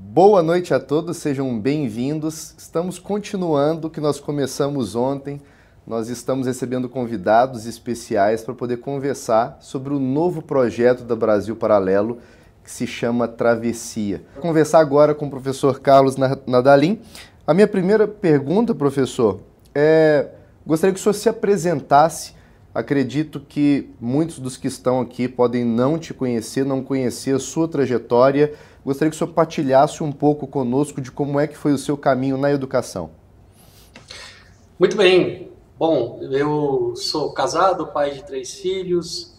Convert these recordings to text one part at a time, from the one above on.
Boa noite a todos, sejam bem-vindos. Estamos continuando o que nós começamos ontem. Nós estamos recebendo convidados especiais para poder conversar sobre o novo projeto da Brasil Paralelo, que se chama Travessia. Vou conversar agora com o professor Carlos Nadalim. A minha primeira pergunta, professor, é: gostaria que o senhor se apresentasse. Acredito que muitos dos que estão aqui podem não te conhecer, não conhecer a sua trajetória Gostaria que o senhor partilhasse um pouco conosco de como é que foi o seu caminho na educação. Muito bem. Bom, eu sou casado, pai de três filhos,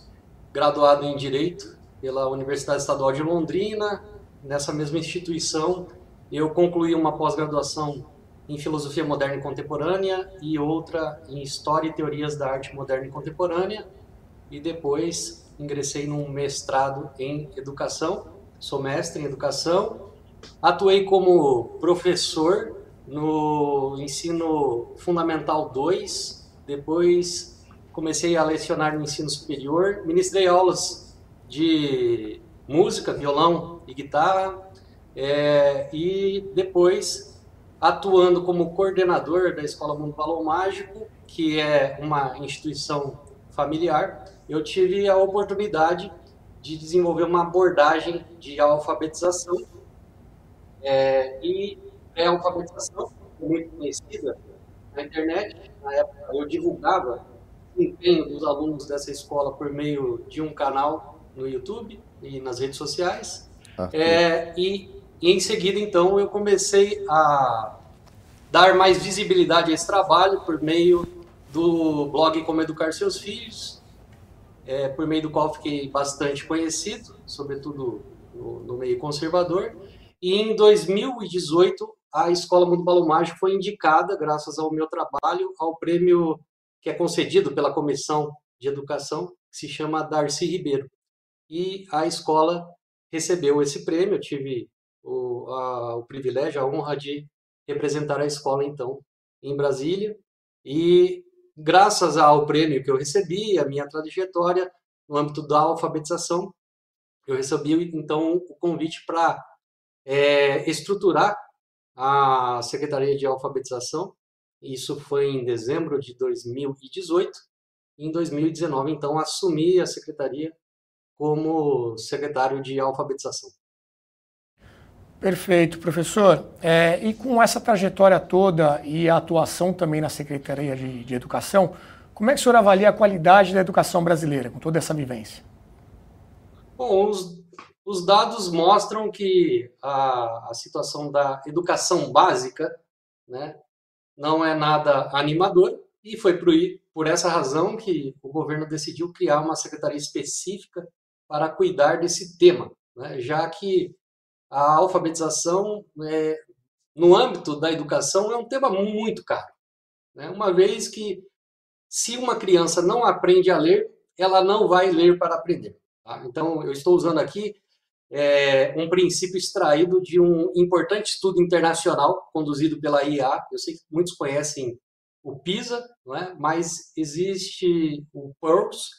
graduado em Direito pela Universidade Estadual de Londrina. Nessa mesma instituição, eu concluí uma pós-graduação em Filosofia Moderna e Contemporânea e outra em História e Teorias da Arte Moderna e Contemporânea. E depois ingressei num mestrado em Educação sou mestre em educação, atuei como professor no ensino fundamental 2, depois comecei a lecionar no ensino superior, ministrei aulas de música, violão e guitarra, é, e depois atuando como coordenador da Escola Mundo Balão Mágico, que é uma instituição familiar, eu tive a oportunidade de desenvolver uma abordagem de alfabetização. É, e é alfabetização muito conhecida na internet. Na época, eu divulgava o empenho dos alunos dessa escola por meio de um canal no YouTube e nas redes sociais. Ah, é, e, e em seguida, então, eu comecei a dar mais visibilidade a esse trabalho por meio do blog Como Educar Seus Filhos, é, por meio do qual fiquei bastante conhecido, sobretudo no, no, meio conservador. E em 2018, a Escola Mundo Balão Mágico foi indicada, graças ao meu trabalho, ao prêmio que é concedido pela Comissão de Educação, que se chama Darcy Ribeiro. E a escola recebeu esse prêmio, eu tive o, a, o privilégio, a honra de representar a escola, então, em Brasília. E graças ao prêmio que eu recebi, a minha trajetória no âmbito da alfabetização, eu recebi então o convite para é, estruturar a Secretaria de Alfabetização. Isso foi em dezembro de 2018. Em 2019, então, assumi a secretaria como secretário de alfabetização. Perfeito, professor. É, e com essa trajetória toda e a atuação também na Secretaria de, de, Educação, como é que o senhor avalia a qualidade da educação brasileira com toda essa vivência? Bom, os, os dados mostram que a, a, situação da educação básica né, não é nada animador e foi por, por essa razão que o governo decidiu criar uma secretaria específica para cuidar desse tema, né, já que a alfabetização é, no âmbito da educação é um tema muito caro. Né? Uma vez que, se uma criança não aprende a ler, ela não vai ler para aprender. Tá? Então, eu estou usando aqui é, um princípio extraído de um importante estudo internacional conduzido pela IA. Eu sei que muitos conhecem o PISA, não é? mas existe o PIRLS,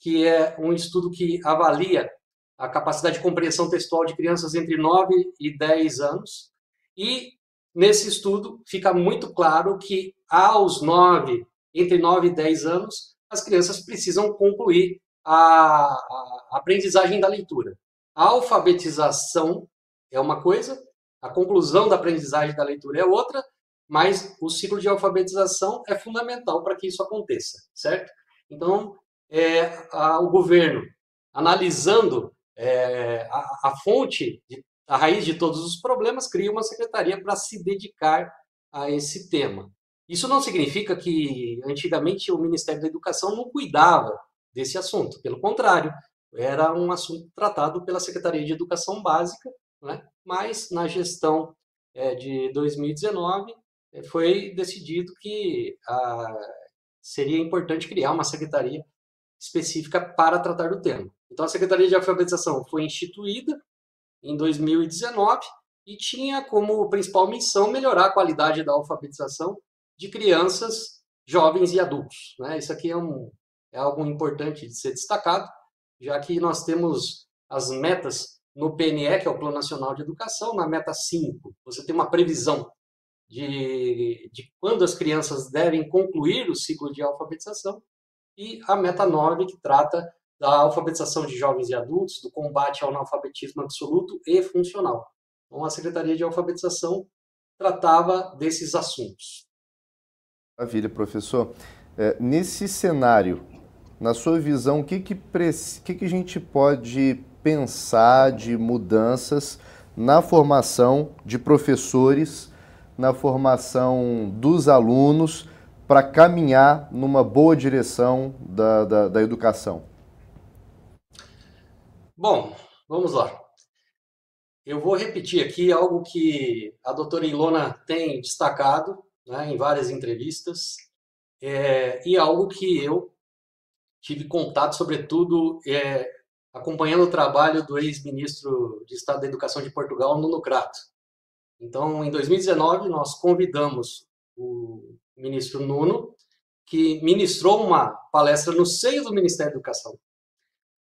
que é um estudo que avalia a capacidade de compreensão textual de crianças entre 9 e 10 anos. E nesse estudo fica muito claro que aos 9, entre 9 e 10 anos, as crianças precisam concluir a, a aprendizagem da leitura. A alfabetização é uma coisa, a conclusão da aprendizagem da leitura é outra, mas o ciclo de alfabetização é fundamental para que isso aconteça, certo? Então, é, a, o governo, analisando é, a, a, fonte, a raiz de todos os problemas, cria uma secretaria para se dedicar a esse tema. Isso não significa que antigamente o Ministério da Educação não cuidava desse assunto, pelo contrário, era um assunto tratado pela Secretaria de Educação Básica, né? mas na gestão é, de 2019 é, foi decidido que a, seria importante criar uma secretaria específica para tratar do tema. Então, a Secretaria de Alfabetização foi instituída em 2019 e tinha como principal missão melhorar a qualidade da alfabetização de crianças, jovens e adultos. Né? Isso aqui é, um, é algo importante de ser destacado, já que nós temos as metas no PNE, que é o Plano Nacional de Educação, na meta 5, você tem uma previsão de, de quando as crianças devem concluir o ciclo de alfabetização, e a meta 9, que trata da alfabetização de jovens e adultos, do combate ao analfabetismo absoluto e funcional. Então, a Secretaria de Alfabetização tratava desses assuntos. Maravilha, professor. É, nesse cenário, na sua visão, o que, que, que, que a gente pode pensar de mudanças na formação de professores, na formação dos alunos, para caminhar numa boa direção da, da, da educação? Bom, vamos lá. Eu vou repetir aqui algo que a doutora Ilona tem destacado né, em várias entrevistas, é, e algo que eu tive contato, sobretudo, é, acompanhando o trabalho do ex-ministro de Estado da Educação de Portugal, Nuno Crato. Então, em 2019, nós convidamos o ministro Nuno, que ministrou uma palestra no seio do Ministério da Educação,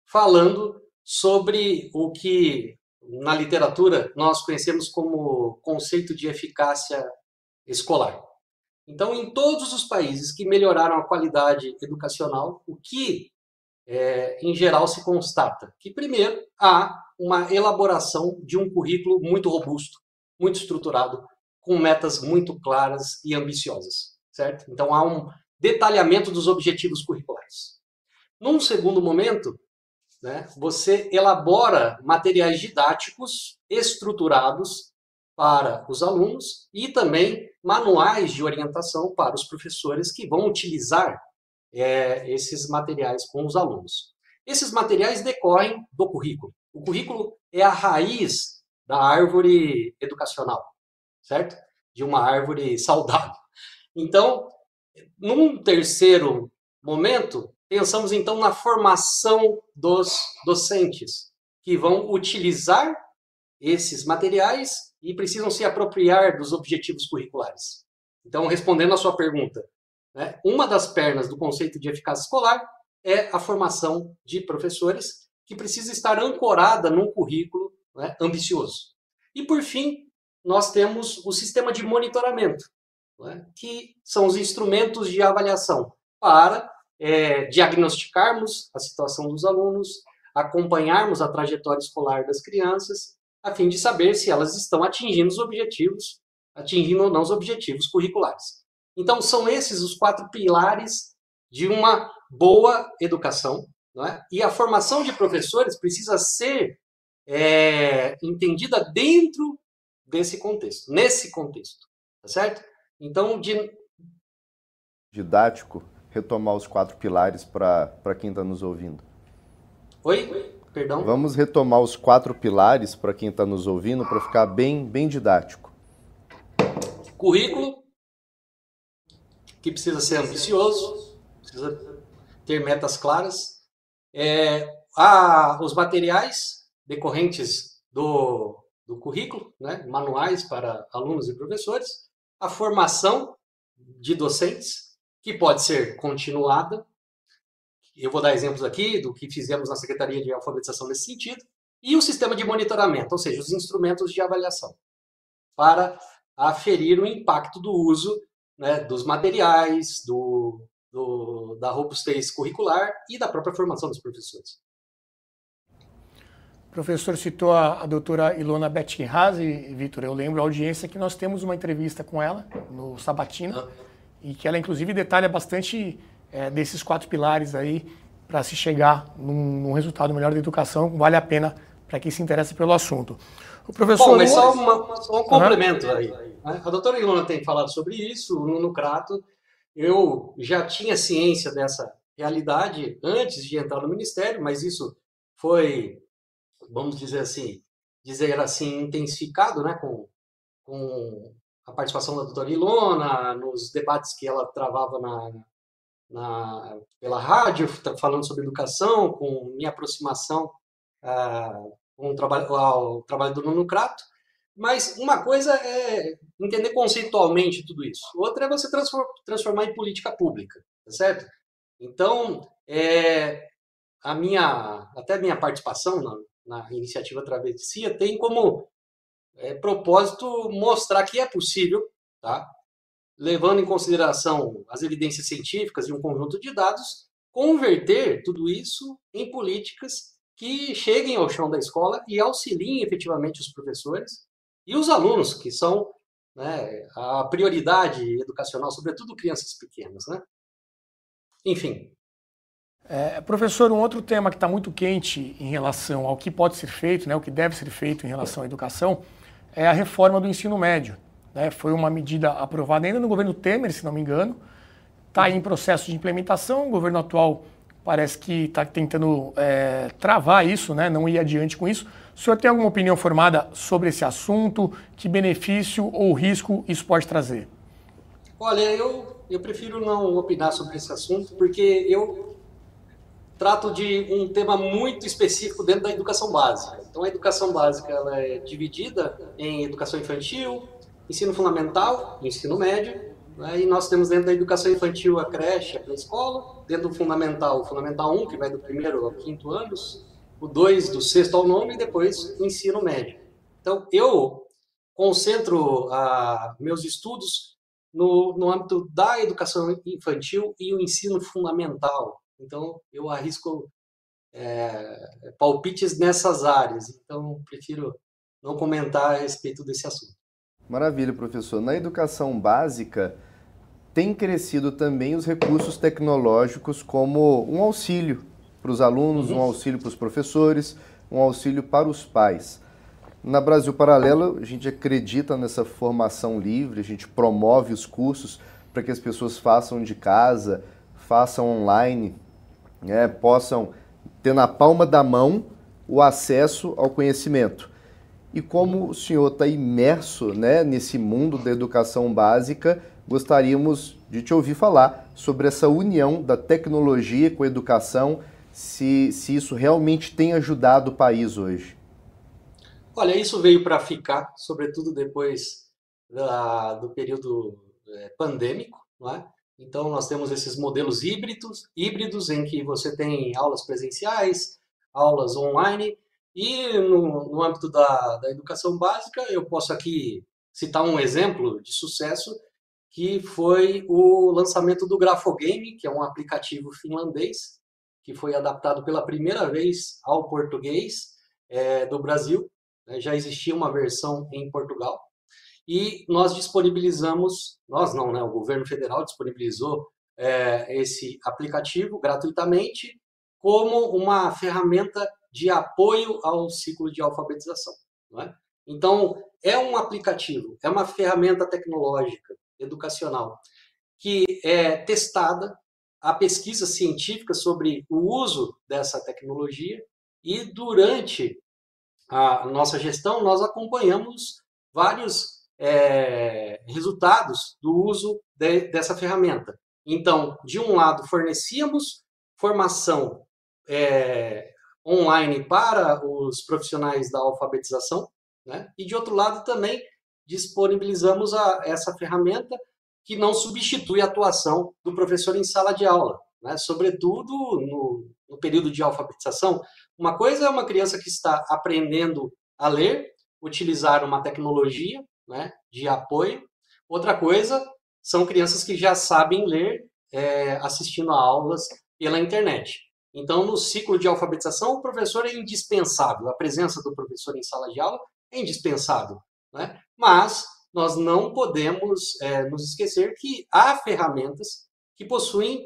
falando sobre o que na literatura nós conhecemos como conceito de eficácia escolar. Então, em todos os países que melhoraram a qualidade educacional, o que, é, em geral, se constata? Que, primeiro, há uma elaboração de um currículo muito robusto, muito estruturado, com metas muito claras e ambiciosas, certo? Então, há um detalhamento dos objetivos curriculares. Num segundo momento, né, você elabora materiais didáticos estruturados para os alunos e também manuais de orientação para os professores que vão utilizar é, esses materiais com os alunos. Esses materiais decorrem do currículo. O currículo é a raiz da árvore educacional, certo? De uma árvore saudável. Então, num terceiro momento, pensamos então na formação dos docentes, que vão utilizar esses materiais e precisam se apropriar dos objetivos curriculares. Então, respondendo à sua pergunta, né, uma das pernas do conceito de eficácia escolar é a formação de professores, que precisa estar ancorada num currículo né, ambicioso. E, por fim, nós temos o sistema de monitoramento, né, que são os instrumentos de avaliação para é, diagnosticarmos a situação dos alunos, acompanharmos a trajetória escolar das crianças a fim de saber se elas estão atingindo os objetivos, atingindo ou não os objetivos curriculares. Então, são esses os quatro pilares de uma boa educação. É? E a formação de professores precisa ser é, entendida dentro desse contexto, nesse contexto, tá certo? Então, de... didático, retomar os quatro pilares para quem está nos ouvindo. Oi? Perdão? Vamos retomar os quatro pilares para quem está nos ouvindo, para ficar bem, bem didático. Currículo, que precisa ser ambicioso, precisa ter metas claras. É, os materiais decorrentes do, do currículo, né, manuais para alunos e professores. A formação de docentes, que pode ser continuada, eu vou dar exemplos aqui do que fizemos na Secretaria de Alfabetização nesse sentido, e o sistema de monitoramento, ou seja, os instrumentos de avaliação, para aferir o impacto do uso né, dos materiais, do, do, da robustez curricular e da própria formação dos professores. O professor citou a, a doutora Ilona Bettinhase, Vitor, eu lembro a audiência que nós temos uma entrevista com ela no Sabatina, ah. E que ela inclusive detalha bastante é, desses quatro pilares aí para se chegar num, num, resultado melhor da educação, vale a pena para quem se interessa pelo assunto. O professor. Bom, mas só, uma, só um complemento uhum. aí. Né? A doutora Ilona tem falado sobre isso, o Nuno Crato. Eu já tinha ciência dessa realidade antes de entrar no ministério, mas isso foi, vamos dizer assim, dizer assim, intensificado, né, com, com a participação da doutora Ilona, nos debates que ela travava na, na, pela rádio, falando sobre educação, com minha aproximação ah, com o trabalho, ao trabalho do Nuno Crato. Mas uma coisa é entender conceitualmente tudo isso, outra é você transformar em política pública, tá certo? Então, é, a minha, até a minha participação na, na iniciativa Travessia, tem como é, propósito mostrar que é possível, tá? levando em consideração as evidências científicas e um conjunto de dados, converter tudo isso em políticas que cheguem ao chão da escola e auxiliem efetivamente os professores e os alunos, que são né, a prioridade educacional, sobretudo crianças pequenas. Né? Enfim. É, professor, um outro tema que está muito quente em relação ao que pode ser feito, né, o que deve ser feito em relação à educação, é a reforma do ensino médio. Né? Foi uma medida aprovada ainda no governo Temer, se não me engano. Está em processo de implementação. O governo atual parece que está tentando é, travar isso, né? não ir adiante com isso. O senhor tem alguma opinião formada sobre esse assunto? Que benefício ou risco isso pode trazer? Olha, eu, eu prefiro não opinar sobre esse assunto, porque eu trato de um tema muito específico dentro da educação básica. Então, a educação básica ela é dividida em educação infantil, ensino fundamental, ensino médio, né? e nós temos dentro da educação infantil a creche, a pré-escola, dentro do fundamental, o fundamental 1, que vai do primeiro ao quinto anos, o 2 do sexto ao nono e depois o ensino médio. Então, eu concentro ah, meus estudos no, no âmbito da educação infantil e o ensino fundamental. Então, eu arrisco é, palpites nessas áreas. Então, prefiro não comentar a respeito desse assunto. Maravilha, professor. Na educação básica, tem crescido também os recursos tecnológicos como um auxílio para os alunos, um uhum. auxílio para os professores, um auxílio para os pais. Na Brasil Paralelo, a gente acredita nessa formação livre, a gente promove os cursos para que as pessoas façam de casa, façam online, né, possam ter na palma da mão o acesso ao conhecimento. E como o senhor está imerso né, nesse mundo da educação básica, gostaríamos de te ouvir falar sobre essa união da tecnologia com a educação, se, se isso realmente tem ajudado o país hoje. Olha, isso veio para ficar, sobretudo depois da, do período é, pandêmico, não é? Então, nós temos esses modelos híbridos, híbridos em que você tem aulas presenciais, aulas online, e no, no âmbito da, da educação básica, eu posso aqui citar um exemplo de sucesso, que foi o lançamento do Grafogame, que é um aplicativo finlandês, que foi adaptado pela primeira vez ao português é, do Brasil. Já existia uma versão em Portugal. E nós disponibilizamos, nós não, né? O governo federal disponibilizou é, esse aplicativo gratuitamente como uma ferramenta de apoio ao ciclo de alfabetização. É? Então, é um aplicativo, é uma ferramenta tecnológica, educacional, que é testada, a pesquisa científica sobre o uso dessa tecnologia e durante a nossa gestão nós acompanhamos vários é, resultados do uso de, dessa ferramenta. Então, de um lado, fornecíamos formação é, online para os profissionais da alfabetização, né? e de outro lado também disponibilizamos a, essa ferramenta que não substitui a atuação do professor em sala de aula, né? sobretudo no, no período de alfabetização. Uma coisa é uma criança que está aprendendo a ler, utilizar uma tecnologia né, de apoio, outra coisa são crianças que já sabem ler é, assistindo a aulas pela internet. Então, no ciclo de alfabetização, o professor é indispensável, a presença do professor em sala de aula é indispensável. Né? Mas nós não podemos é, nos esquecer que há ferramentas que possuem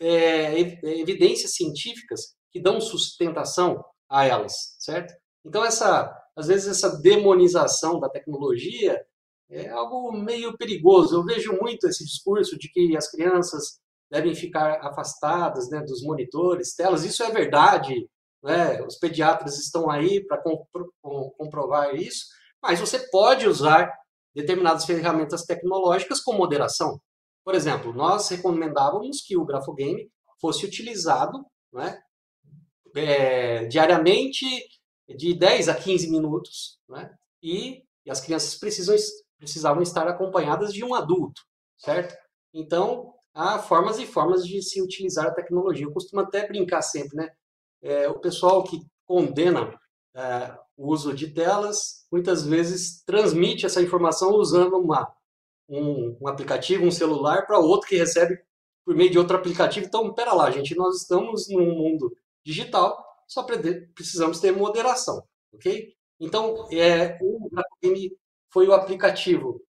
é, evidências científicas que dão sustentação a elas, certo? Então, essa, às vezes, essa demonização da tecnologia é algo meio perigoso. Eu vejo muito esse discurso de que as crianças devem ficar afastadas né, dos monitores, telas. Isso é verdade, né? os pediatras estão aí para comprovar isso, mas você pode usar determinadas ferramentas tecnológicas com moderação. Por exemplo, nós recomendávamos que o grafogame fosse utilizado né, é, diariamente de 10 a 15 minutos, né, e, e as crianças precisam, precisavam estar acompanhadas de um adulto, certo? Então, há formas e formas de se utilizar a tecnologia. Eu costumo até brincar sempre, né? É, o pessoal que condena é, o uso de telas, muitas vezes transmite essa informação usando uma, um, um aplicativo, um celular, para outro que recebe por meio de outro aplicativo. Então, pera lá, gente, nós estamos num mundo digital, só precisamos ter moderação, ok? Então, é, o Grafogame foi o aplicativo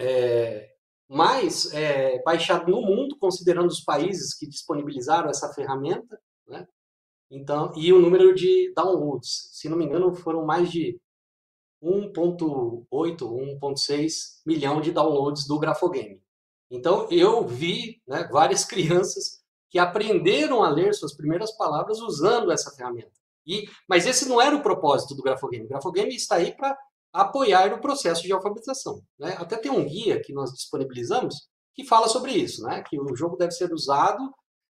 é, mais é, baixado no mundo, considerando os países que disponibilizaram essa ferramenta, né? Então, e o número de downloads, se não me engano, foram mais de 1.8, 1.6 milhão de downloads do Grafogame. Então, eu vi né, várias crianças que aprenderam a ler suas primeiras palavras usando essa ferramenta. E, mas esse não era o propósito do Grafogame. O Grafogame está aí para apoiar o processo de alfabetização. Né? Até tem um guia que nós disponibilizamos que fala sobre isso, né? que o jogo deve ser usado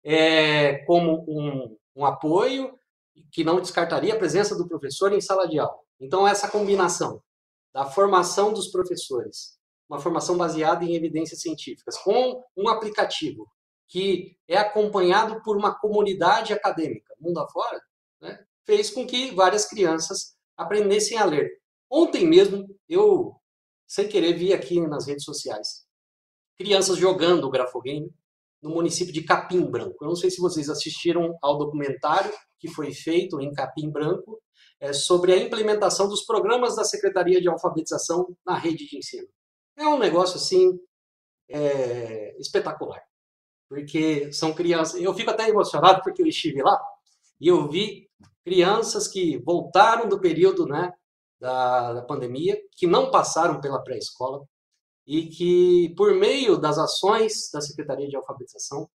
é, como um, um apoio que não descartaria a presença do professor em sala de aula. Então, essa combinação da formação dos professores, uma formação baseada em evidências científicas, com um aplicativo que é acompanhado por uma comunidade acadêmica, mundo afora, né, fez com que várias crianças aprendessem a ler. Ontem mesmo, eu, sem querer, vi aqui nas redes sociais crianças jogando o grafogame no município de Capim Branco. Eu não sei se vocês assistiram ao documentário que foi feito em Capim Branco é, sobre a implementação dos programas da Secretaria de Alfabetização na rede de ensino. É um negócio assim é, espetacular, porque são crianças. Eu fico até emocionado porque eu estive lá e eu vi crianças que voltaram do período, né, da, da pandemia, que não passaram pela pré-escola, e que, por meio das ações da Secretaria de Alfabetização,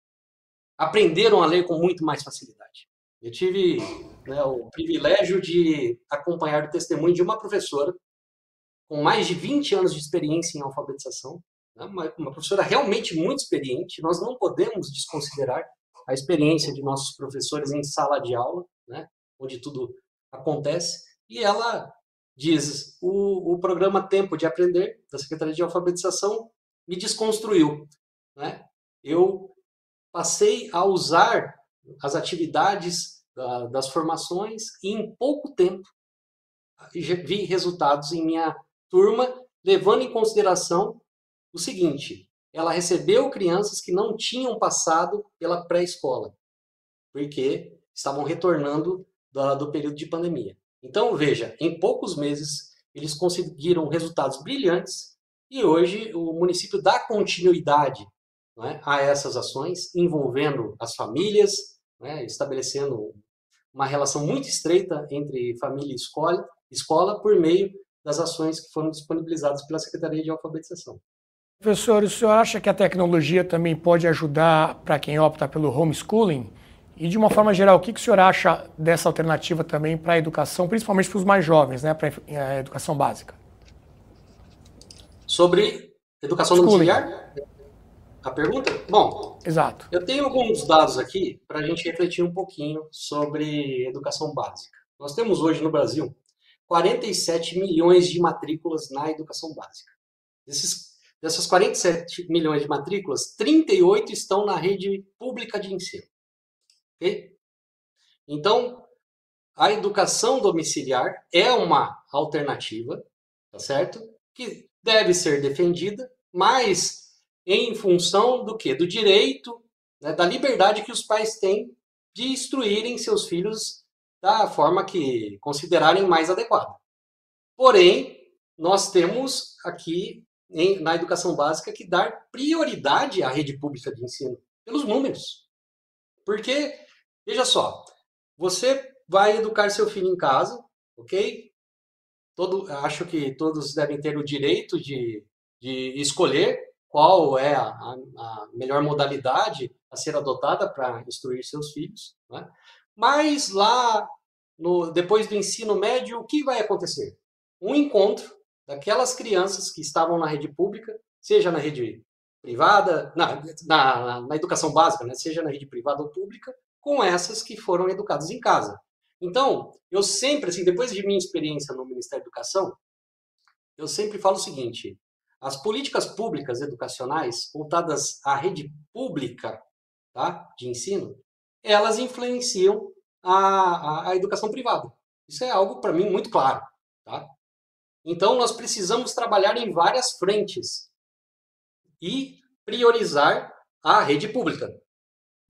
aprenderam a ler com muito mais facilidade. Eu tive né, o privilégio de acompanhar o testemunho de uma professora com mais de 20 anos de experiência em alfabetização, uma, uma professora realmente muito experiente. Nós não podemos desconsiderar a experiência de nossos professores em sala de aula, né, onde tudo acontece, e ela diz: o, o programa Tempo de Aprender, da Secretaria de Alfabetização, me desconstruiu. Né? Eu passei a usar as atividades da, das formações e, em pouco tempo, vi resultados em minha turma, levando em consideração o seguinte: ela recebeu crianças que não tinham passado pela pré-escola, porque estavam retornando do, do período de pandemia. Então, veja, em poucos meses eles conseguiram resultados brilhantes e hoje o município dá continuidade é, a essas ações, envolvendo as famílias, é, estabelecendo uma relação muito estreita entre família e escola, escola por meio das ações que foram disponibilizadas pela Secretaria de Alfabetização. Professor, o senhor acha que a tecnologia também pode ajudar para quem opta pelo homeschooling? E de uma forma geral, o que, que o senhor acha dessa alternativa também para a educação, principalmente para os mais jovens, né, para a educação básica? Sobre educação domiciliar? A pergunta? Bom, Exato. eu tenho alguns dados aqui para a gente refletir um pouquinho sobre educação básica. Nós temos hoje no Brasil 47 milhões de matrículas na educação básica. Desses, dessas 47 milhões de matrículas, 38 estão na rede pública de ensino. Okay? Então, a educação domiciliar é uma alternativa, tá certo? Que deve ser defendida, mas em função do que? Do direito, né, da liberdade que os pais têm de instruírem seus filhos da forma que considerarem mais adequada. Porém, nós temos aqui em, na educação básica que dar prioridade à rede pública de ensino pelos números. Porque Veja só, você vai educar seu filho em casa, ok? Todo, acho que todos devem ter o direito de, de escolher qual é a, a, melhor modalidade a ser adotada para instruir seus filhos. Né? Mas lá, no, depois do ensino médio, o que vai acontecer? Um encontro daquelas crianças que estavam na rede pública, seja na rede privada, na, na, na educação básica, né? seja na rede privada ou pública, com essas que foram educadas em casa. Então, eu sempre, assim, depois de minha experiência no Ministério da Educação, eu sempre falo o seguinte: as políticas públicas educacionais voltadas à rede pública tá, de ensino, elas influenciam a, a, a educação privada. Isso é algo para mim muito claro, tá? Então nós precisamos trabalhar em várias frentes e priorizar a rede pública.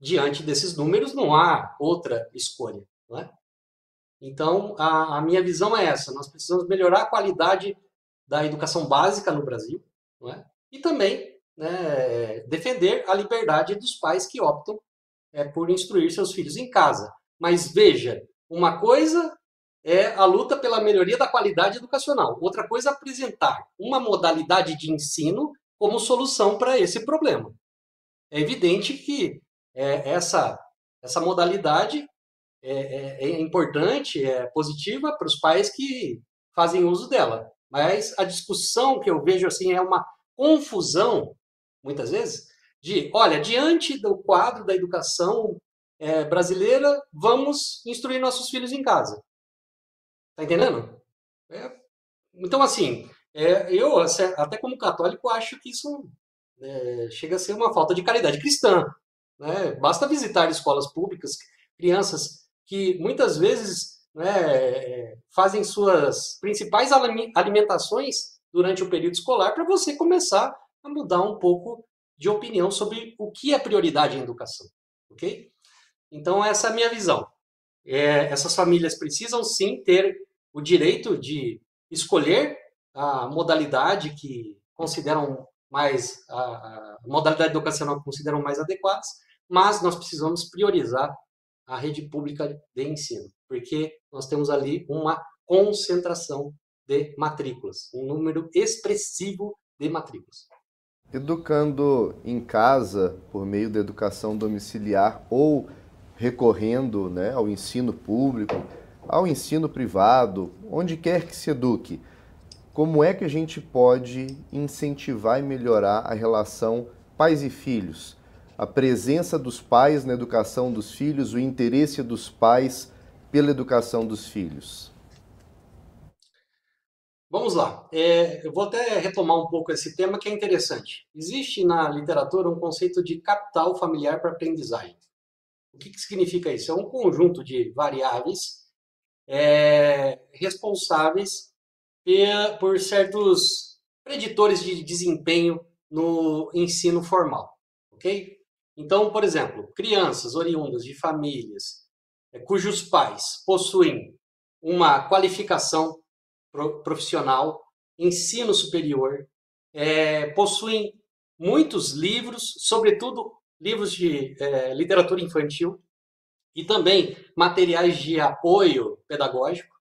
Diante desses números não há outra escolha, não é? Então a, a minha visão é essa: nós precisamos melhorar a qualidade da educação básica no Brasil, é? E também né, defender a liberdade dos pais que optam é, por instruir seus filhos em casa. Mas veja, uma coisa é a luta pela melhoria da qualidade educacional, outra coisa é apresentar uma modalidade de ensino como solução para esse problema. É evidente que é, essa, essa modalidade é, é, é importante, é positiva para os pais que fazem uso dela. Mas a discussão que eu vejo assim é uma confusão, muitas vezes, de, olha, diante do quadro da educação é, brasileira, vamos instruir nossos filhos em casa. Tá entendendo? É, então, assim, é, eu, até como católico, acho que isso é, chega a ser uma falta de caridade cristã. Né? Basta visitar escolas públicas, crianças que muitas vezes né, fazem suas principais alimentações durante o período escolar para você começar a mudar um pouco de opinião sobre o que é prioridade em educação, ok? Então essa é a minha visão. É, essas famílias precisam sim ter o direito de escolher a modalidade que consideram mais a, modalidade educacional que consideram mais adequadas, mas nós precisamos priorizar a rede pública de ensino, porque nós temos ali uma concentração de matrículas, um número expressivo de matrículas. Educando em casa, por meio da educação domiciliar ou recorrendo né, ao ensino público, ao ensino privado, onde quer que se eduque, como é que a gente pode incentivar e melhorar a relação pais e filhos? A presença dos pais na educação dos filhos, o interesse dos pais pela educação dos filhos. Vamos lá. É, eu vou até retomar um pouco esse tema que é interessante. Existe na literatura um conceito de capital familiar para aprendizagem. O que, que significa isso? É um conjunto de variáveis é, responsáveis por, certos preditores de desempenho no ensino formal, ok? Então, por exemplo, crianças oriundas de famílias é, cujos pais possuem uma qualificação profissional, ensino superior, é, possuem muitos livros, sobretudo livros de é, literatura infantil e também materiais de apoio pedagógico.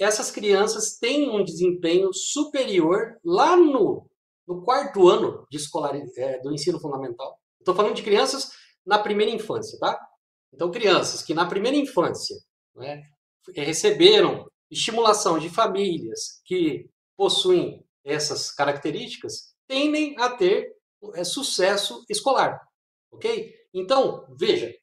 Essas crianças têm um desempenho superior lá no, no quarto ano de escolar, é, do ensino fundamental. Estou falando de crianças na primeira infância, tá? Então, crianças que na primeira infância né, receberam estimulação de famílias que possuem essas características tendem a ter é, sucesso escolar, ok? Então, veja,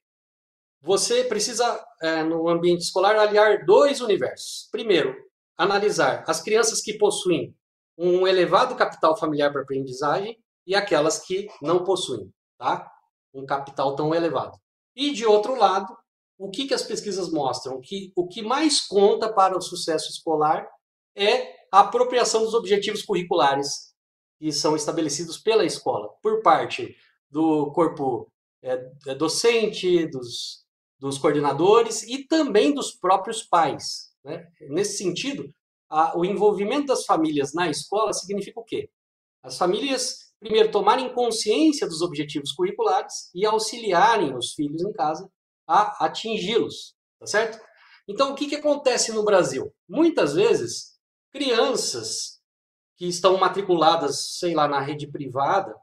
você precisa, é, no ambiente escolar, aliar dois universos. Primeiro, analisar as crianças que possuem um elevado capital familiar para aprendizagem e aquelas que não possuem, tá? Um capital tão elevado. E, de outro lado, o que, que as pesquisas mostram? Que o que mais conta para o sucesso escolar é a apropriação dos objetivos curriculares que são estabelecidos pela escola, por parte do corpo é, docente, dos, dos coordenadores e também dos próprios pais. Né? Nesse sentido, a, o envolvimento das famílias na escola significa o quê? As famílias, primeiro, tomarem consciência dos objetivos curriculares e auxiliarem os filhos em casa a atingi-los, tá certo? Então, o que, que acontece no Brasil? Muitas vezes, crianças que estão matriculadas, sei lá, na rede privada,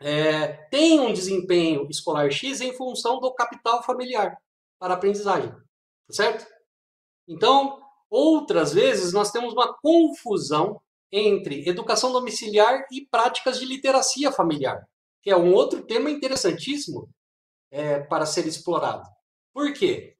é, têm um desempenho escolar X em função do capital familiar para aprendizagem, tá certo? Então, outras vezes, nós temos uma confusão entre educação domiciliar e práticas de literacia familiar, que é um outro tema interessantíssimo é, para ser explorado. Por quê?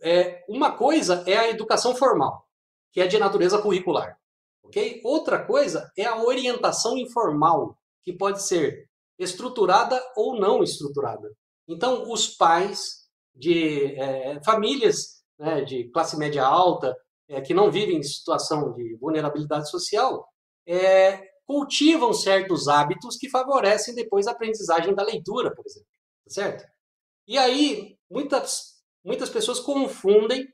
É, uma coisa é a educação formal, que é de natureza curricular. ok? Outra coisa é a orientação informal, que pode ser estruturada ou não estruturada. Então, os pais de é, famílias né, de classe média alta, é, que não vivem em situação de vulnerabilidade social, é, cultivam certos hábitos que favorecem depois a aprendizagem da leitura, por exemplo, tá certo? E aí muitas muitas pessoas confundem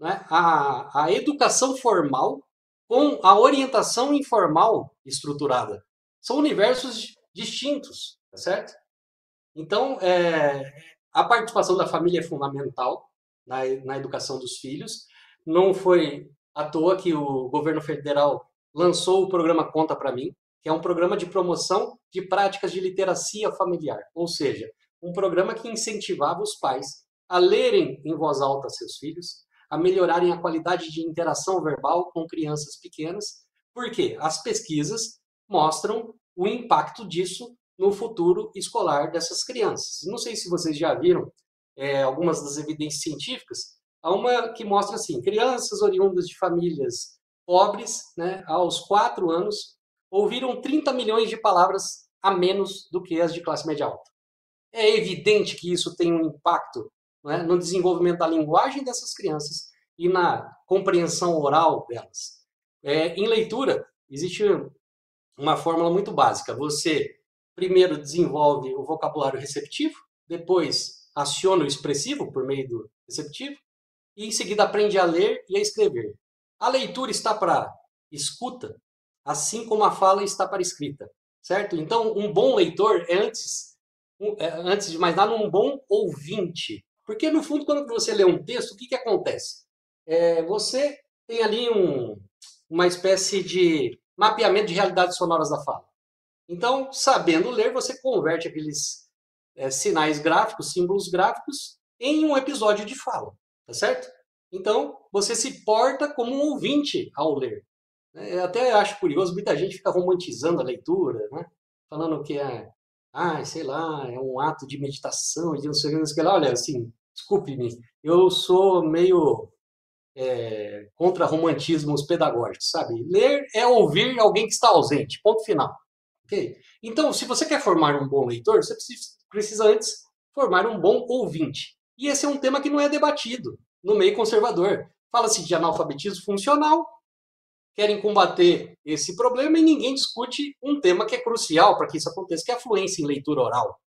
né, a, a educação formal com a orientação informal estruturada. São universos distintos, tá certo? Então, é, a participação da família é fundamental na, na educação dos filhos. Não foi à toa que o governo federal lançou o programa Conta para mim, que é um programa de promoção de práticas de literacia familiar, ou seja, um programa que incentivava os pais a lerem em voz alta seus filhos, a melhorarem a qualidade de interação verbal com crianças pequenas, porque as pesquisas mostram o impacto disso no futuro escolar dessas crianças. Não sei se vocês já viram é, algumas das evidências científicas, há uma que mostra assim, crianças oriundas de famílias pobres, né, aos quatro anos, ouviram 30 milhões de palavras a menos do que as de classe média alta. É evidente que isso tem um impacto né, no desenvolvimento da linguagem dessas crianças e na compreensão oral delas. É, em leitura, existe uma fórmula muito básica. Você primeiro desenvolve o vocabulário receptivo, depois aciona o expressivo por meio do receptivo, e em seguida aprende a ler e a escrever. A leitura está para escuta, assim como a fala está para escrita, certo? Então, um bom leitor é antes, é, antes de mais nada, um bom ouvinte. Porque, no fundo, quando você lê um texto, o que, que acontece? É, você tem ali um, uma espécie de mapeamento de realidades sonoras da fala. Então, sabendo ler, você converte aqueles é, sinais gráficos, símbolos gráficos, em um episódio de fala, tá certo? Então, você se porta como um ouvinte ao ler. É, eu até acho curioso, muita gente fica romantizando a leitura, né? falando que é, ah, sei lá, é um ato de meditação, de não sei o que lá. Olha, assim, desculpe-me, eu sou meio é, contra romantismos pedagógicos, sabe? Ler é ouvir alguém que está ausente, ponto final. Okay? Então, se você quer formar um bom leitor, você precisa, antes formar um bom ouvinte. E esse é um tema que não é debatido no meio conservador. Fala-se de analfabetismo funcional, querem combater esse problema e ninguém discute um tema que é crucial para que isso aconteça, que é a fluência em leitura oral.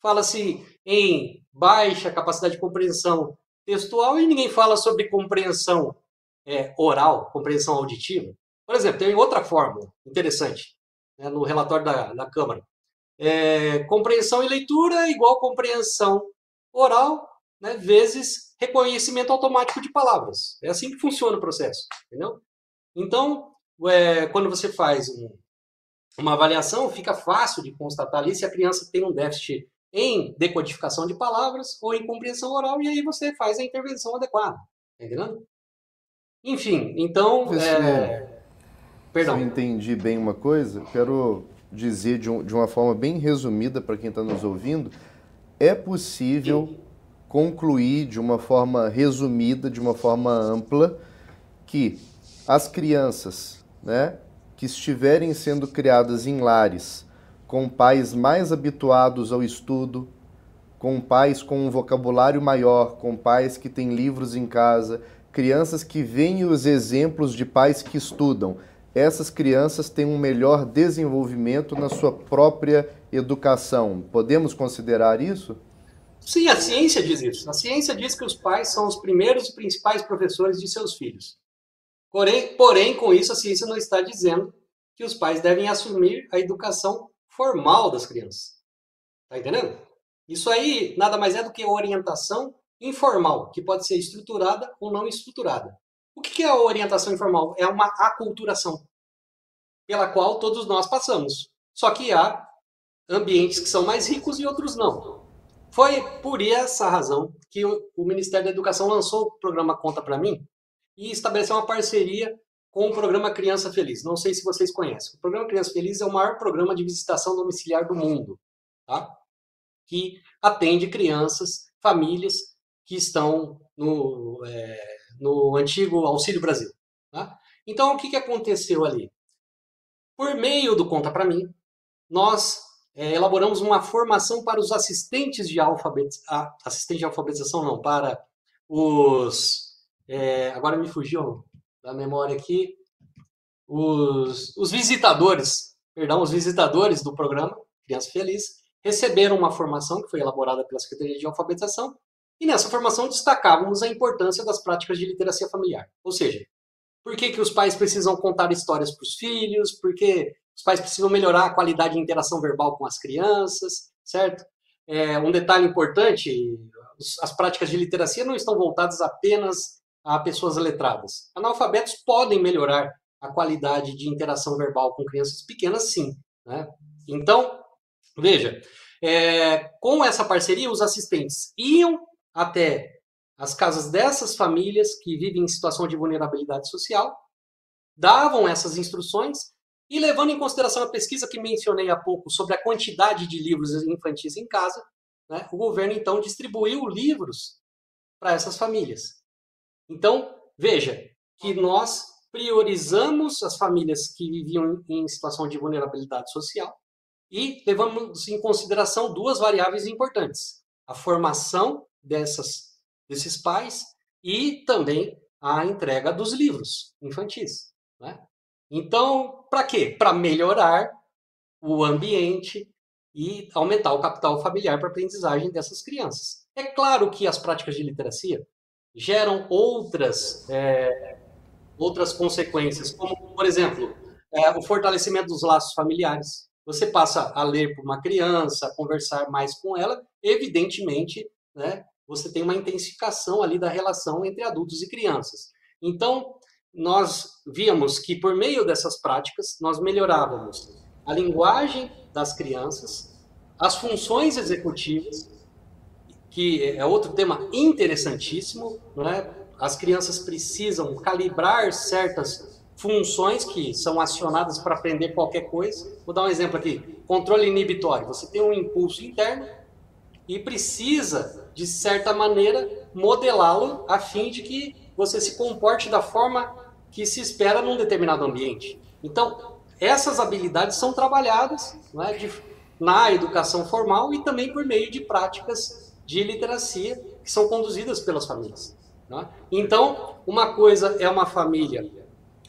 Fala-se em baixa capacidade de compreensão textual e ninguém fala sobre compreensão é, oral, compreensão auditiva. Por exemplo, tem outra fórmula interessante né, no relatório da, da Câmara. É, compreensão e leitura igual compreensão oral, né, vezes reconhecimento automático de palavras. É assim que funciona o processo, entendeu? Então, é, quando você faz um, uma avaliação, fica fácil de constatar ali se a criança tem um déficit em decodificação de palavras ou em compreensão oral, e aí você faz a intervenção adequada. Tá entendendo? Enfim, então. É... Perdão. Se eu entendi bem uma coisa, quero dizer de, um, de uma forma bem resumida para quem está nos ouvindo: é possível concluir de uma forma resumida, de uma forma ampla, que as crianças né, que estiverem sendo criadas em lares com pais mais habituados ao estudo, com pais com um vocabulário maior, com pais que têm livros em casa, crianças que veem os exemplos de pais que estudam essas crianças têm um melhor desenvolvimento na sua própria educação. Podemos considerar isso? Sim, a ciência diz isso. A ciência diz que os pais são os primeiros e principais professores de seus filhos. Porém, porém, com isso, a ciência não está dizendo que os pais devem assumir a educação formal das crianças. Tá entendendo? Isso aí nada mais é do que orientação informal, que pode ser estruturada ou não estruturada. O que é a orientação informal? É uma aculturação pela qual todos nós passamos. Só que há ambientes que são mais ricos e outros não. Foi por essa razão que o Ministério da Educação lançou o programa Conta para mim e estabeleceu uma parceria com o programa Criança Feliz. Não sei se vocês conhecem. O programa Criança Feliz é o maior programa de visitação domiciliar do mundo, tá? que atende crianças, famílias que estão no, é, no antigo Auxílio Brasil. Tá? Então, o que, que aconteceu ali? Por meio do Conta para mim, nós é, elaboramos uma formação para os assistentes de alfabetização, assistente de alfabetização não, para os é, agora me fugiu da memória aqui, os, os visitadores, perdão, os visitadores do programa Criança Feliz receberam uma formação que foi elaborada pela Secretaria de Alfabetização e nessa formação destacávamos a importância das práticas de literacia familiar. Ou seja, por que, que os pais precisam contar histórias para os filhos, por que os pais precisam melhorar a qualidade de interação verbal com as crianças, certo? É, um detalhe importante, as práticas de literacia não estão voltadas apenas a pessoas letradas. Analfabetos podem melhorar a qualidade de interação verbal com crianças pequenas, sim. Né? Então, veja, é, com essa parceria, os assistentes iam até as casas dessas famílias que vivem em situação de vulnerabilidade social, davam essas instruções e levando em consideração a pesquisa que mencionei há pouco sobre a quantidade de livros infantis em casa, né, o governo então distribuiu livros para essas famílias. Então, veja que nós priorizamos as famílias que viviam em situação de vulnerabilidade social e levamos em consideração duas variáveis importantes: a formação dessas, desses pais e também a entrega dos livros infantis. Né? Então, para quê? Para melhorar o ambiente e aumentar o capital familiar para a aprendizagem dessas crianças. É claro que as práticas de literacia geram outras, é, outras consequências, como, por exemplo, é, o fortalecimento dos laços familiares. Você passa a ler para uma criança, a conversar mais com ela, evidentemente, né, você tem uma intensificação ali da relação entre adultos e crianças. Então, nós víamos que por meio dessas práticas, nós melhorávamos a linguagem das crianças, as funções executivas, que é outro tema interessantíssimo, não é? As crianças precisam calibrar certas funções que são acionadas para aprender qualquer coisa. Vou dar um exemplo aqui: controle inibitório. Você tem um impulso interno e precisa, de certa maneira, modelá-lo a fim de que você se comporte da forma que se espera num determinado ambiente. Então, essas habilidades são trabalhadas é, de, na educação formal e também por meio de práticas de literacia que são conduzidas pelas famílias. É? Então, uma coisa é uma família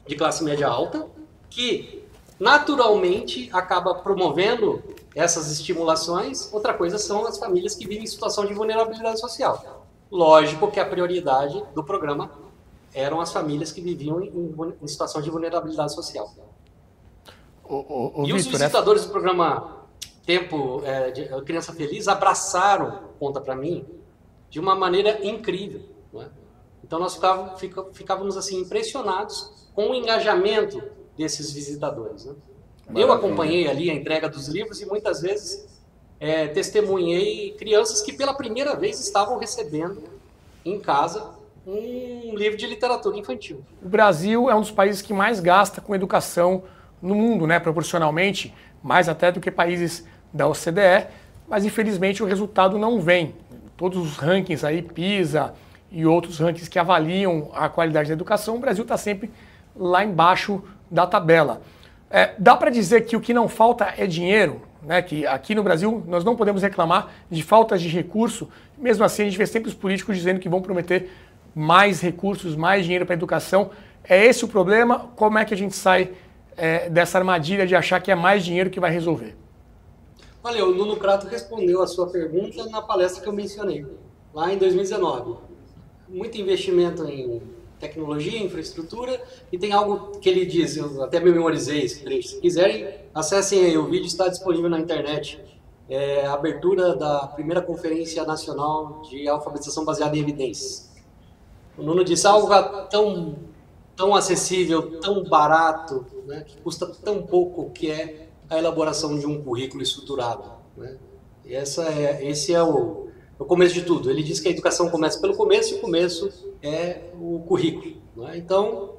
de classe média alta que naturalmente acaba promovendo essas estimulações. Outra coisa são as famílias que vivem em situação de vulnerabilidade social. Lógico que a prioridade do programa eram as famílias que viviam em, em situação de vulnerabilidade social. O, o, o e Victor, os visitadores essa... do programa Tempo é, de Criança Feliz abraçaram conta para mim de uma maneira incrível. É? Então nós ficávamos, ficávamos, assim impressionados com o engajamento desses visitadores. Né? Eu acompanhei ali a entrega dos livros e muitas vezes é, testemunhei crianças que pela primeira vez estavam recebendo em casa um livro de literatura infantil. O Brasil é um dos países que mais gasta com educação no mundo, né, proporcionalmente, mais até do que países da OCDE, mas infelizmente o resultado não vem. Todos os rankings aí, PISA e outros rankings que avaliam a qualidade da educação, o Brasil está sempre lá embaixo da tabela. É, dá para dizer que o que não falta é dinheiro, né? que aqui no Brasil nós não podemos reclamar de falta de recurso, mesmo assim a gente vê sempre os políticos dizendo que vão prometer mais recursos, mais dinheiro para a educação. É esse o problema? Como é que a gente sai é, dessa armadilha de achar que é mais dinheiro que vai resolver? Olha, o Nuno Crato respondeu a sua pergunta na palestra que eu mencionei, lá em 2019. Muito investimento em tecnologia, infraestrutura, e tem algo que ele diz, eu até me memorizei, se quiserem, acessem aí, o vídeo está disponível na internet. É a abertura da primeira Conferência Nacional de Alfabetização Baseada em Evidências. O Nuno disse algo tão, tão acessível, tão barato, né, que custa tão pouco, que é a elaboração de um currículo estruturado. Né? E essa é, esse é o, o começo de tudo. Ele diz que a educação começa pelo começo e o começo é o currículo. Né? Então,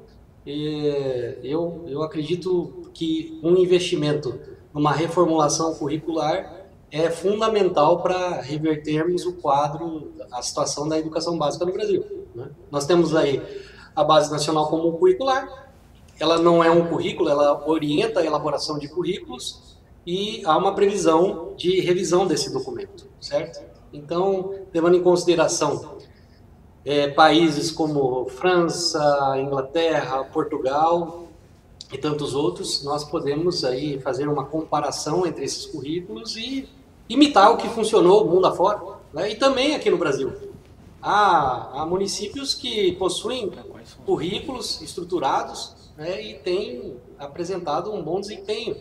é, eu, eu acredito que um investimento numa reformulação curricular é fundamental para revertermos o quadro, a situação da educação básica no Brasil. Né? Nós temos aí a Base Nacional Comum Curricular, ela não é um currículo, ela orienta a elaboração de currículos e há uma previsão de revisão desse documento, certo? Então, levando em consideração é, países como França, Inglaterra, Portugal e tantos outros, nós podemos aí fazer uma comparação entre esses currículos e imitar o que funcionou mundo afora, né? e também aqui no Brasil. Há, há municípios que possuem currículos estruturados né, e têm apresentado um bom desempenho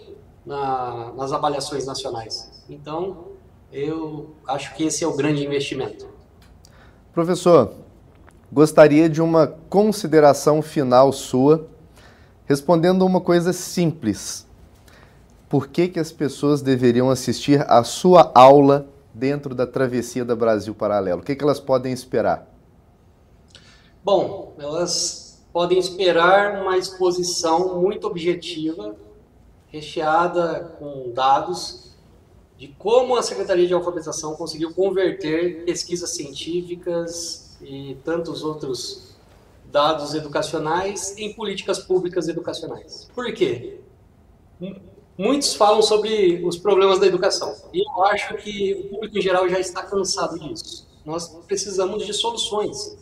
na, nas avaliações nacionais. Então, eu acho que esse é o grande investimento. Professor, gostaria de uma consideração final sua, respondendo uma coisa simples. Por que, que as pessoas deveriam assistir a sua aula dentro da Travessia da Brasil Paralelo? O que, que elas podem esperar? Bom, elas podem esperar uma exposição muito objetiva, recheada com dados de como a Secretaria de Alfabetização conseguiu converter pesquisas científicas e tantos outros dados educacionais em políticas públicas educacionais. Por quê? Muitos falam sobre os problemas da educação e eu acho que o público em geral já está cansado disso. Nós precisamos de soluções,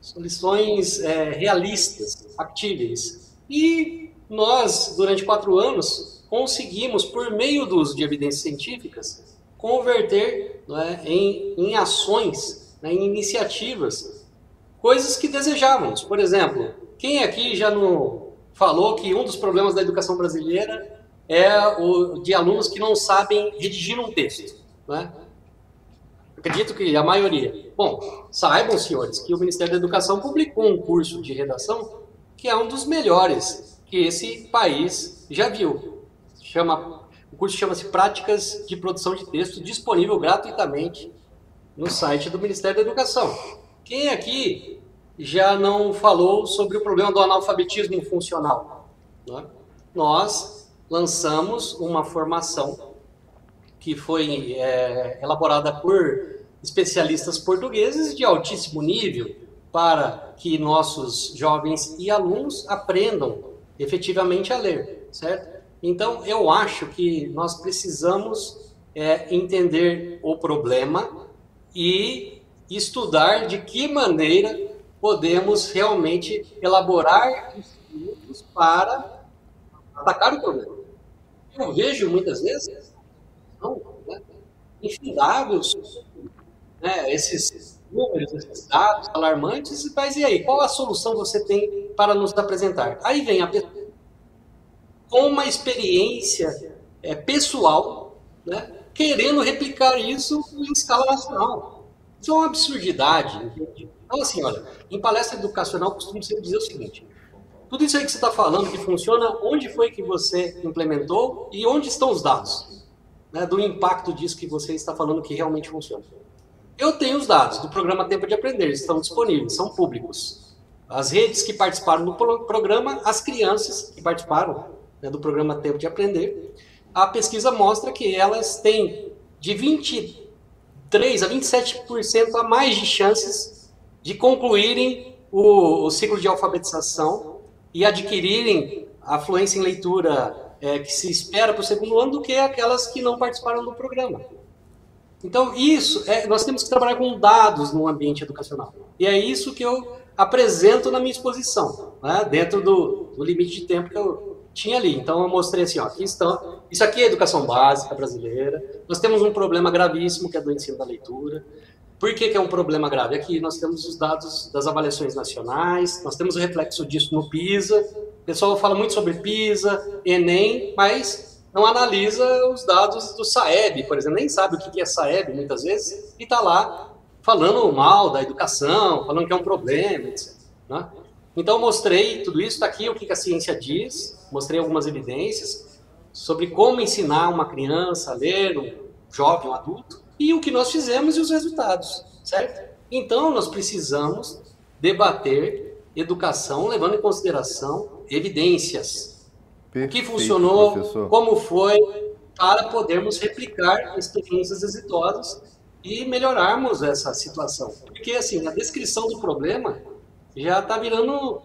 soluções é, realistas, factíveis. E nós, durante quatro anos, conseguimos, por meio do uso de evidências científicas, converter é, em, em ações, né, em iniciativas, coisas que desejávamos. Por exemplo, quem aqui já não falou que um dos problemas da educação brasileira é o de alunos que não sabem redigir um texto. Né? Acredito que a maioria. Bom, saibam, senhores, que o Ministério da Educação publicou um curso de redação que é um dos melhores que esse país já viu. Chama, o curso chama-se Práticas de Produção de Texto, disponível gratuitamente no site do Ministério da Educação. Quem aqui já não falou sobre o problema do analfabetismo funcional? Né? Nós lançamos uma formação que foi é, elaborada por especialistas portugueses de altíssimo nível para que nossos jovens e alunos aprendam efetivamente a ler, certo? Então, eu acho que nós precisamos é, entender o problema e estudar de que maneira podemos realmente elaborar estudos para atacar o problema eu vejo muitas vezes, não, né, né, esses números, esses dados alarmantes, mas e aí, qual a solução você tem para nos apresentar? Aí vem a pessoa com uma experiência é, pessoal, né, querendo replicar isso em escala nacional. Isso é uma absurdidade. Entende? Então, assim, olha, em palestra educacional costumo sempre dizer o seguinte: tudo isso aí que você está falando que funciona, onde foi que você implementou e onde estão os dados né, do impacto disso que você está falando que realmente funciona? Eu tenho os dados do programa Tempo de Aprender, estão disponíveis, são públicos. As redes que participaram do programa, as crianças que participaram né, do programa Tempo de Aprender, a pesquisa mostra que elas têm de 23 a 27% a mais de chances de concluírem o, o ciclo de alfabetização e adquirirem a fluência em leitura é, que se espera para o segundo ano do que aquelas que não participaram do programa. Então, isso, é, nós temos que trabalhar com dados no ambiente educacional. E é isso que eu apresento na minha exposição, né, dentro do, do, limite de tempo que eu tinha ali. Então, eu mostrei assim, ó, aqui estão, isso aqui é educação básica brasileira, nós temos um problema gravíssimo que é do ensino da leitura, por que, que, é um problema grave? Aqui nós temos os dados das avaliações nacionais, nós temos o reflexo disso no PISA. O pessoal fala muito sobre PISA, Enem, mas não analisa os dados do SAEB, por exemplo. Nem sabe o que é SAEB muitas vezes e está lá falando mal da educação, falando que é um problema, etc. Né? Então mostrei tudo isso, está aqui o que a ciência diz, mostrei algumas evidências sobre como ensinar uma criança a ler, um jovem, um adulto, e o que nós fizemos e os resultados, certo? Então, nós precisamos debater educação levando em consideração evidências. Perfeito, o que funcionou, professor. como foi, para podermos replicar experiências exitosas e melhorarmos essa situação. Porque, assim, a descrição do problema já está virando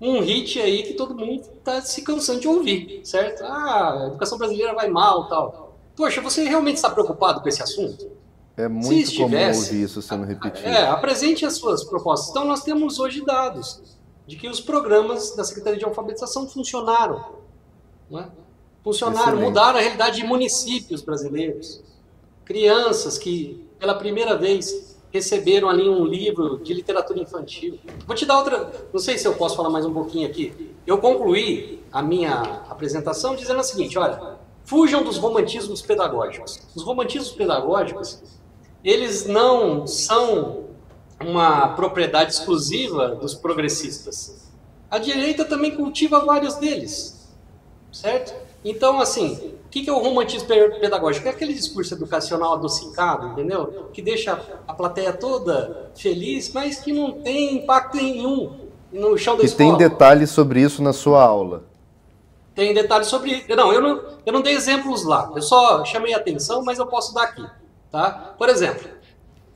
um hit aí que todo mundo está se cansando de ouvir, certo? Ah, a educação brasileira vai mal tal. Poxa, você realmente está preocupado com esse assunto? É muito comum ouvir isso sendo repetido. É, apresente as suas propostas. Então, nós temos hoje dados de que os programas da Secretaria de Alfabetização funcionaram. É? Funcionaram, Excelente. mudaram a realidade de municípios brasileiros. Crianças que, pela primeira vez, receberam ali um livro de literatura infantil. Vou te dar outra. Não sei se eu posso falar mais um pouquinho aqui. Eu concluí a minha apresentação dizendo o seguinte: olha, fujam dos romantismos pedagógicos. Os romantismos pedagógicos, eles não são uma propriedade exclusiva dos progressistas. A direita também cultiva vários deles, certo? Então, assim, o que é o romantismo pedagógico? É aquele discurso educacional adocicado, entendeu? Que deixa a plateia toda feliz, mas que não tem impacto nenhum no chão da e escola. E tem detalhes sobre isso na sua aula. Tem detalhes sobre. Não, eu não, eu não dei exemplos lá. Eu só chamei a atenção, mas eu posso dar aqui. Tá? Por exemplo,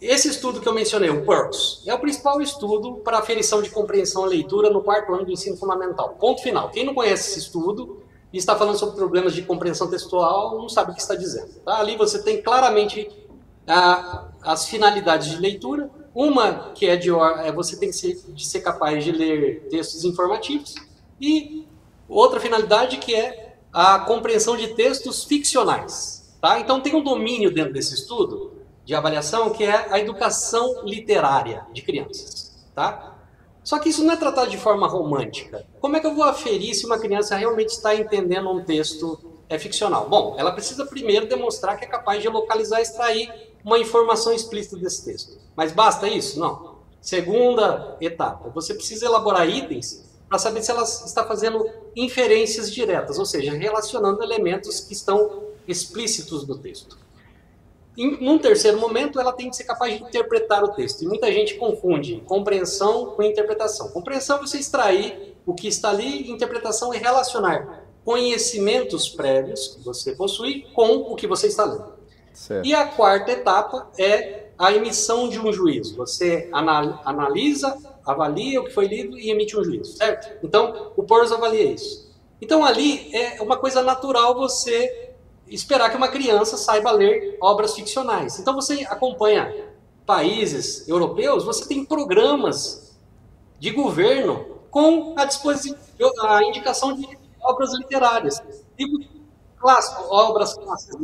esse estudo que eu mencionei, o PURPS, é o principal estudo para aferição de compreensão e leitura no quarto ano do ensino fundamental. Ponto final. Quem não conhece esse estudo, e está falando sobre problemas de compreensão textual, não sabe o que está dizendo. Tá? Ali você tem claramente a, as finalidades de leitura. Uma que é de é, você tem que ser, de ser capaz de ler textos informativos e outra finalidade que é a compreensão de textos ficcionais. Tá? Então tem um domínio dentro desse estudo de avaliação que é a educação literária de crianças. Tá? Só que isso não é tratado de forma romântica. Como é que eu vou aferir se uma criança realmente está entendendo um texto é ficcional? Bom, ela precisa primeiro demonstrar que é capaz de localizar e extrair uma informação explícita desse texto. Mas basta isso? Não. Segunda etapa, você precisa elaborar itens para saber se ela está fazendo inferências diretas, ou seja, relacionando elementos que estão explícitos do texto. Em, num terceiro momento, ela tem que ser capaz de interpretar o texto. E muita gente confunde compreensão com interpretação. Compreensão é você extrair o que está ali, interpretação é relacionar conhecimentos prévios que você possui com o que você está lendo. Certo. E a quarta etapa é a emissão de um juízo. Você analisa, avalia o que foi lido e emite um juízo, certo? Então, o Porras avalia isso. Então, ali é uma coisa natural você esperar que uma criança saiba ler obras ficcionais. Então você acompanha países europeus, você tem programas de governo com a a indicação de obras literárias, livros clássicos, obras clássicas.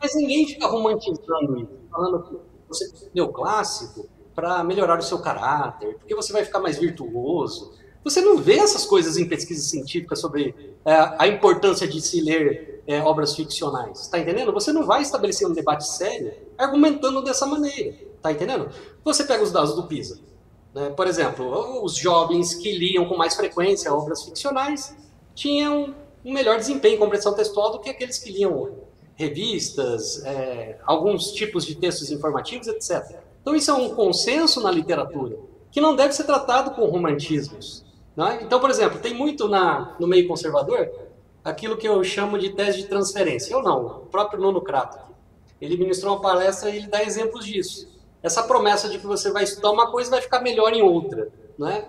Mas ninguém fica romantizando isso, falando que você leu clássico para melhorar o seu caráter, porque você vai ficar mais virtuoso. Você não vê essas coisas em pesquisas científicas sobre é, a importância de se ler é, obras ficcionais. Está entendendo? Você não vai estabelecer um debate sério argumentando dessa maneira. Está entendendo? Você pega os dados do PISA. Né? Por exemplo, os jovens que liam com mais frequência obras ficcionais tinham um melhor desempenho em compreensão textual do que aqueles que liam revistas, é, alguns tipos de textos informativos, etc. Então, isso é um consenso na literatura que não deve ser tratado com romantismos. Né? Então, por exemplo, tem muito na, no meio conservador aquilo que eu chamo de tese de transferência. Eu não, o próprio Nuno Crato. Ele ministrou uma palestra e ele dá exemplos disso. Essa promessa de que você vai estudar uma coisa e vai ficar melhor em outra, né?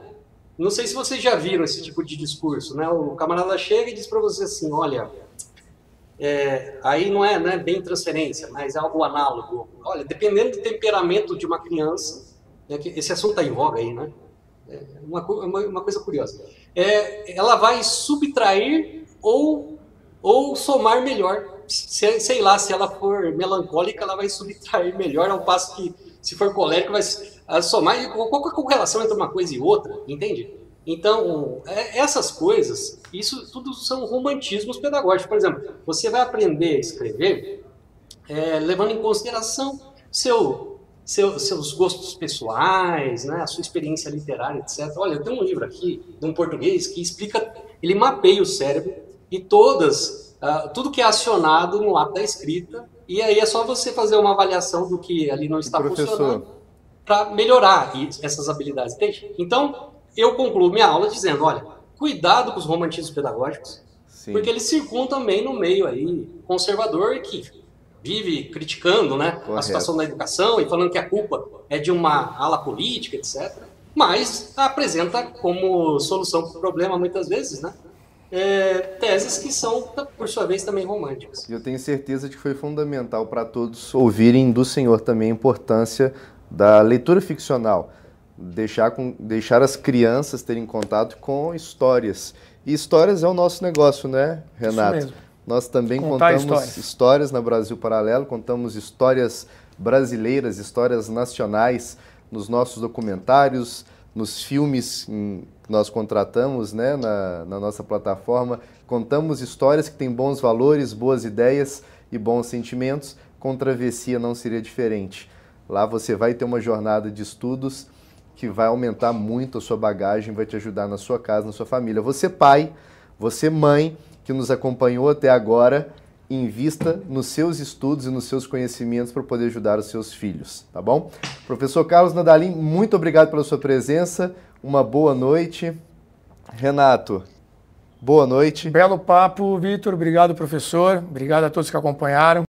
Não sei se vocês já viram esse tipo de discurso, né? O camarada chega e diz para você assim, olha, é, aí não é, não é bem transferência, mas é algo análogo. Olha, dependendo do temperamento de uma criança, né, esse assunto está em voga aí, né? É uma, uma, uma coisa curiosa. É, ela vai subtrair ou, ou somar melhor. Se, sei lá, se ela for melancólica, ela vai subtrair melhor, ao passo que, se for colérica, vai somar. Qual é a correlação entre uma coisa e outra? Entende? Então, é, essas coisas, isso tudo são romantismos pedagógicos. Por exemplo, você vai aprender a escrever é, levando em consideração seu, seu, seus gostos pessoais, né, a sua experiência literária, etc. Olha, tenho um livro aqui, de um português, que explica, ele mapeia o cérebro e todas, uh, tudo que é acionado no ato da escrita, e aí é só você fazer uma avaliação do que ali não está funcionando para melhorar essas habilidades, entende? Então, eu concluo minha aula dizendo, olha, cuidado com os romantismos pedagógicos, Sim. porque eles circulam também no meio aí conservador que vive criticando né, a situação da educação e falando que a culpa é de uma ala política, etc. Mas apresenta como solução para o problema, muitas vezes, né, é, teses que são, por sua vez, também românticas. Eu tenho certeza de que foi fundamental para todos ouvirem do Senhor também a importância da leitura ficcional, deixar, com, deixar as crianças terem contato com histórias. E histórias é o nosso negócio, né, Renato? Nós também Contar contamos histórias. histórias na Brasil Paralelo, contamos histórias brasileiras, histórias nacionais nos nossos documentários, nos filmes que nós contratamos né, na, na nossa plataforma. Contamos histórias que têm bons valores, boas ideias e bons sentimentos. Com Travessia não seria diferente. Lá você vai ter uma jornada de estudos que vai aumentar muito a sua bagagem, vai te ajudar na sua casa, na sua família. Você pai, você mãe que nos acompanhou até agora, invista nos seus estudos e nos seus conhecimentos para poder ajudar os seus filhos, tá bom? Professor Carlos Nadalim, muito obrigado pela sua presença. Uma boa noite. Renato, boa noite. Belo papo, Vitor. Obrigado, professor. Obrigado a todos que acompanharam.